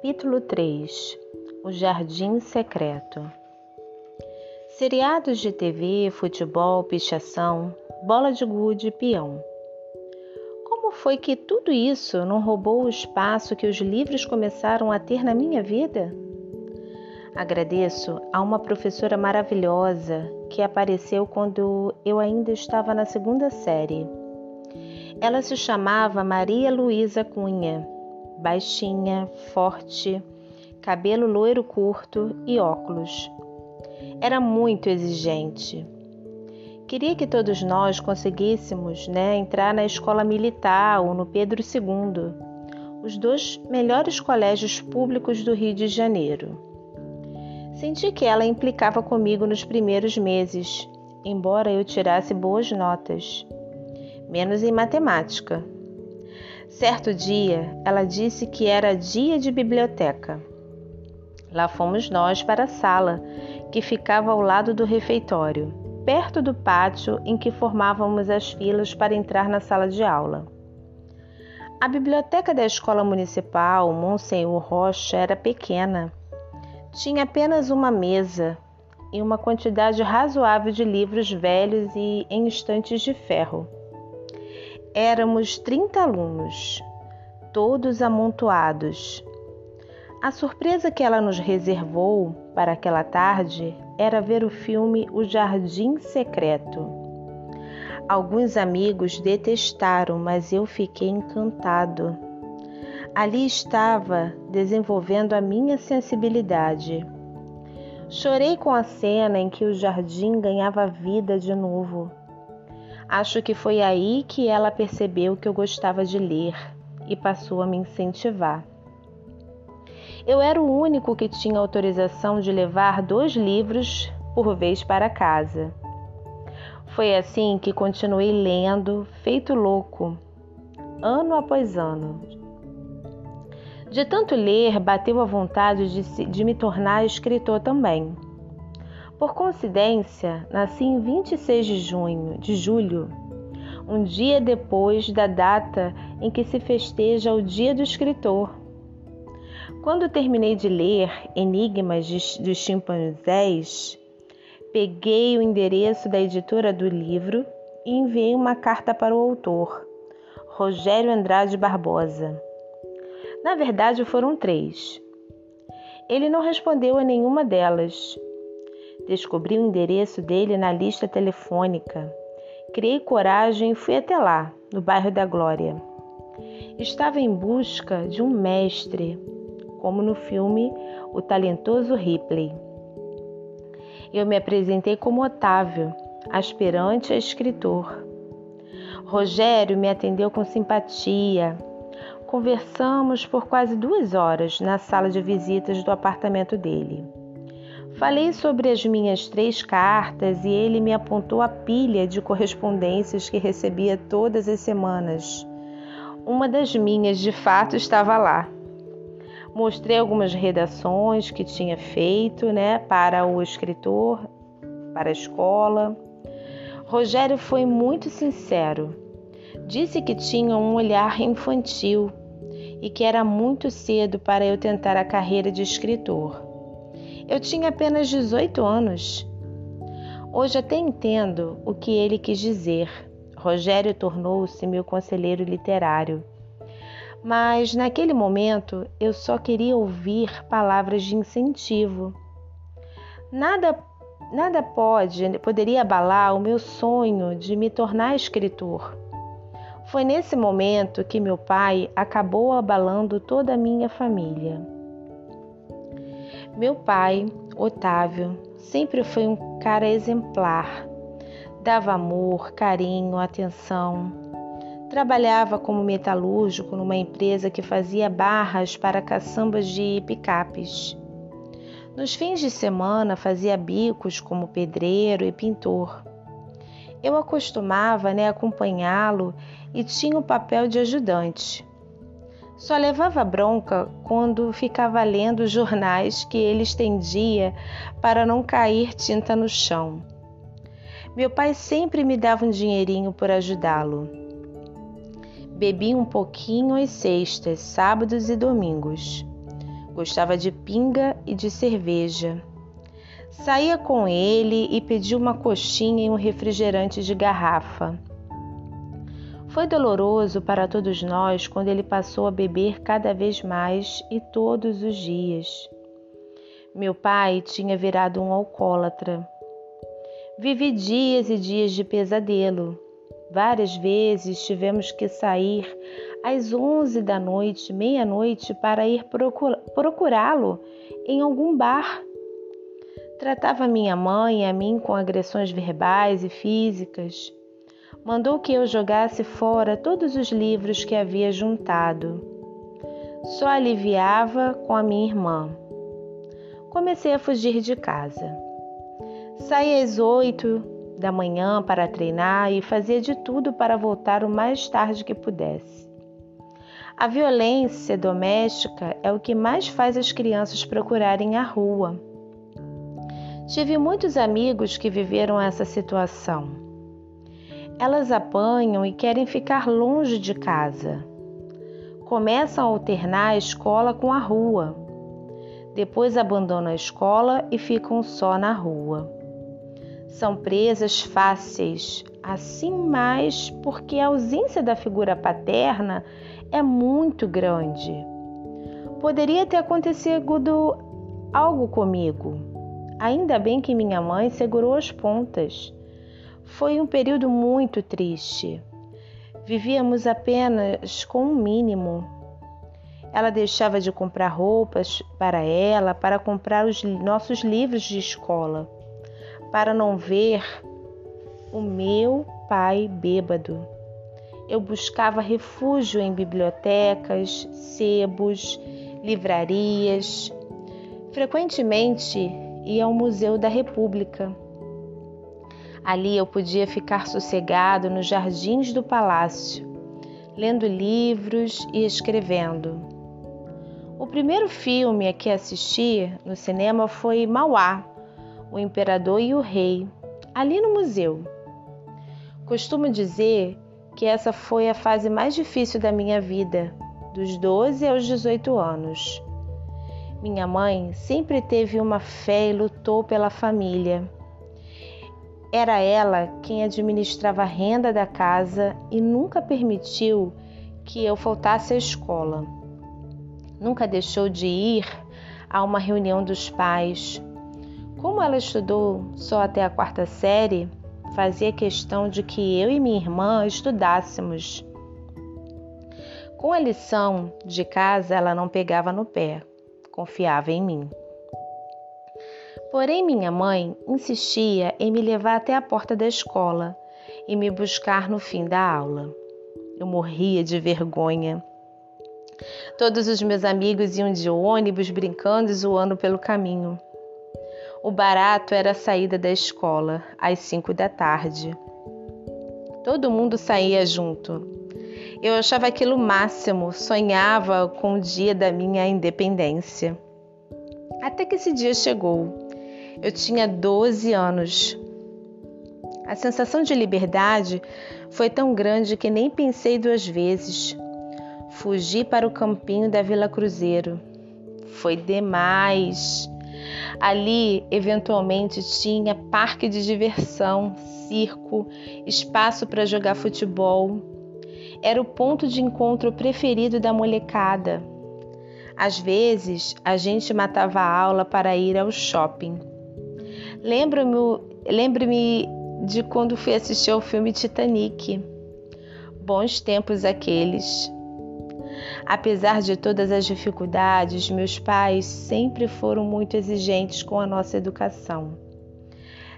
Capítulo 3 O Jardim Secreto Seriados de TV, futebol, pichação, bola de gude peão. Como foi que tudo isso não roubou o espaço que os livros começaram a ter na minha vida? Agradeço a uma professora maravilhosa que apareceu quando eu ainda estava na segunda série. Ela se chamava Maria Luísa Cunha baixinha, forte, cabelo loiro curto e óculos. Era muito exigente. Queria que todos nós conseguíssemos né, entrar na escola militar ou no Pedro II, os dois melhores colégios públicos do Rio de Janeiro. Senti que ela implicava comigo nos primeiros meses, embora eu tirasse boas notas, menos em matemática, Certo dia, ela disse que era dia de biblioteca. Lá fomos nós para a sala, que ficava ao lado do refeitório, perto do pátio em que formávamos as filas para entrar na sala de aula. A biblioteca da escola municipal Monsenhor Rocha era pequena. Tinha apenas uma mesa e uma quantidade razoável de livros velhos e em estantes de ferro. Éramos 30 alunos, todos amontoados. A surpresa que ela nos reservou para aquela tarde era ver o filme O Jardim Secreto. Alguns amigos detestaram, mas eu fiquei encantado. Ali estava desenvolvendo a minha sensibilidade. Chorei com a cena em que o jardim ganhava vida de novo. Acho que foi aí que ela percebeu que eu gostava de ler e passou a me incentivar. Eu era o único que tinha autorização de levar dois livros por vez para casa. Foi assim que continuei lendo, feito louco, ano após ano. De tanto ler, bateu a vontade de, de me tornar escritor também. Por coincidência, nasci em 26 de junho, de julho, um dia depois da data em que se festeja o Dia do Escritor. Quando terminei de ler Enigmas dos Chimpanzés, peguei o endereço da editora do livro e enviei uma carta para o autor, Rogério Andrade Barbosa. Na verdade, foram três. Ele não respondeu a nenhuma delas Descobri o endereço dele na lista telefônica. Criei coragem e fui até lá, no bairro da Glória. Estava em busca de um mestre, como no filme O Talentoso Ripley. Eu me apresentei como Otávio, aspirante a escritor. Rogério me atendeu com simpatia. Conversamos por quase duas horas na sala de visitas do apartamento dele. Falei sobre as minhas três cartas e ele me apontou a pilha de correspondências que recebia todas as semanas. Uma das minhas, de fato, estava lá. Mostrei algumas redações que tinha feito, né, para o escritor, para a escola. Rogério foi muito sincero. Disse que tinha um olhar infantil e que era muito cedo para eu tentar a carreira de escritor. Eu tinha apenas 18 anos. Hoje até entendo o que ele quis dizer. Rogério tornou-se meu conselheiro literário. Mas naquele momento eu só queria ouvir palavras de incentivo. Nada nada pode, poderia abalar o meu sonho de me tornar escritor. Foi nesse momento que meu pai acabou abalando toda a minha família. Meu pai, Otávio, sempre foi um cara exemplar. Dava amor, carinho, atenção. Trabalhava como metalúrgico numa empresa que fazia barras para caçambas de picapes. Nos fins de semana fazia bicos como pedreiro e pintor. Eu acostumava né, acompanhá-lo e tinha o papel de ajudante. Só levava bronca quando ficava lendo os jornais que ele estendia para não cair tinta no chão. Meu pai sempre me dava um dinheirinho por ajudá-lo. Bebi um pouquinho às sextas, sábados e domingos. Gostava de pinga e de cerveja. Saía com ele e pedia uma coxinha e um refrigerante de garrafa. Foi doloroso para todos nós quando ele passou a beber cada vez mais e todos os dias. Meu pai tinha virado um alcoólatra. Vivi dias e dias de pesadelo. Várias vezes tivemos que sair às onze da noite, meia-noite, para ir procurá-lo em algum bar. Tratava minha mãe e a mim com agressões verbais e físicas. Mandou que eu jogasse fora todos os livros que havia juntado. Só aliviava com a minha irmã. Comecei a fugir de casa. Saía às oito da manhã para treinar e fazia de tudo para voltar o mais tarde que pudesse. A violência doméstica é o que mais faz as crianças procurarem a rua. Tive muitos amigos que viveram essa situação. Elas apanham e querem ficar longe de casa. Começam a alternar a escola com a rua. Depois abandonam a escola e ficam só na rua. São presas fáceis, assim mais porque a ausência da figura paterna é muito grande. Poderia ter acontecido algo comigo. Ainda bem que minha mãe segurou as pontas. Foi um período muito triste. Vivíamos apenas com o um mínimo. Ela deixava de comprar roupas para ela, para comprar os nossos livros de escola, para não ver o meu pai bêbado eu buscava refúgio em bibliotecas, sebos, livrarias. Frequentemente ia ao Museu da República. Ali eu podia ficar sossegado nos jardins do palácio, lendo livros e escrevendo. O primeiro filme a que assisti no cinema foi Mauá, O Imperador e o Rei, ali no museu. Costumo dizer que essa foi a fase mais difícil da minha vida, dos 12 aos 18 anos. Minha mãe sempre teve uma fé e lutou pela família. Era ela quem administrava a renda da casa e nunca permitiu que eu faltasse à escola. Nunca deixou de ir a uma reunião dos pais. Como ela estudou só até a quarta série, fazia questão de que eu e minha irmã estudássemos. Com a lição de casa, ela não pegava no pé, confiava em mim. Porém, minha mãe insistia em me levar até a porta da escola e me buscar no fim da aula. Eu morria de vergonha. Todos os meus amigos iam de ônibus brincando e zoando pelo caminho. O barato era a saída da escola, às cinco da tarde. Todo mundo saía junto. Eu achava aquilo máximo, sonhava com o dia da minha independência. Até que esse dia chegou. Eu tinha 12 anos. A sensação de liberdade foi tão grande que nem pensei duas vezes. Fugi para o campinho da Vila Cruzeiro. Foi demais. Ali, eventualmente, tinha parque de diversão, circo, espaço para jogar futebol. Era o ponto de encontro preferido da molecada. Às vezes, a gente matava a aula para ir ao shopping. Lembro-me lembro de quando fui assistir ao filme Titanic. Bons tempos aqueles. Apesar de todas as dificuldades, meus pais sempre foram muito exigentes com a nossa educação.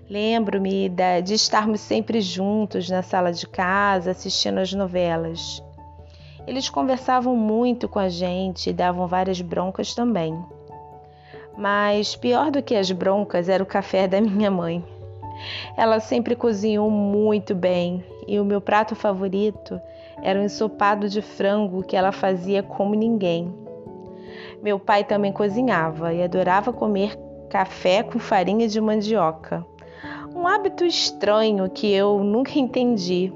Lembro-me de estarmos sempre juntos na sala de casa assistindo as novelas. Eles conversavam muito com a gente e davam várias broncas também. Mas pior do que as broncas era o café da minha mãe. Ela sempre cozinhou muito bem e o meu prato favorito era um ensopado de frango que ela fazia como ninguém. Meu pai também cozinhava e adorava comer café com farinha de mandioca. Um hábito estranho que eu nunca entendi.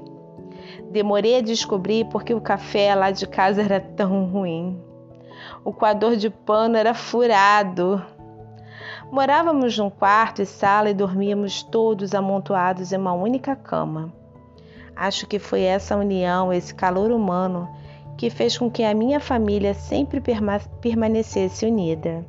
Demorei a descobrir porque o café lá de casa era tão ruim. O coador de pano era furado. Morávamos num quarto e sala e dormíamos todos amontoados em uma única cama. Acho que foi essa união, esse calor humano, que fez com que a minha família sempre permanecesse unida.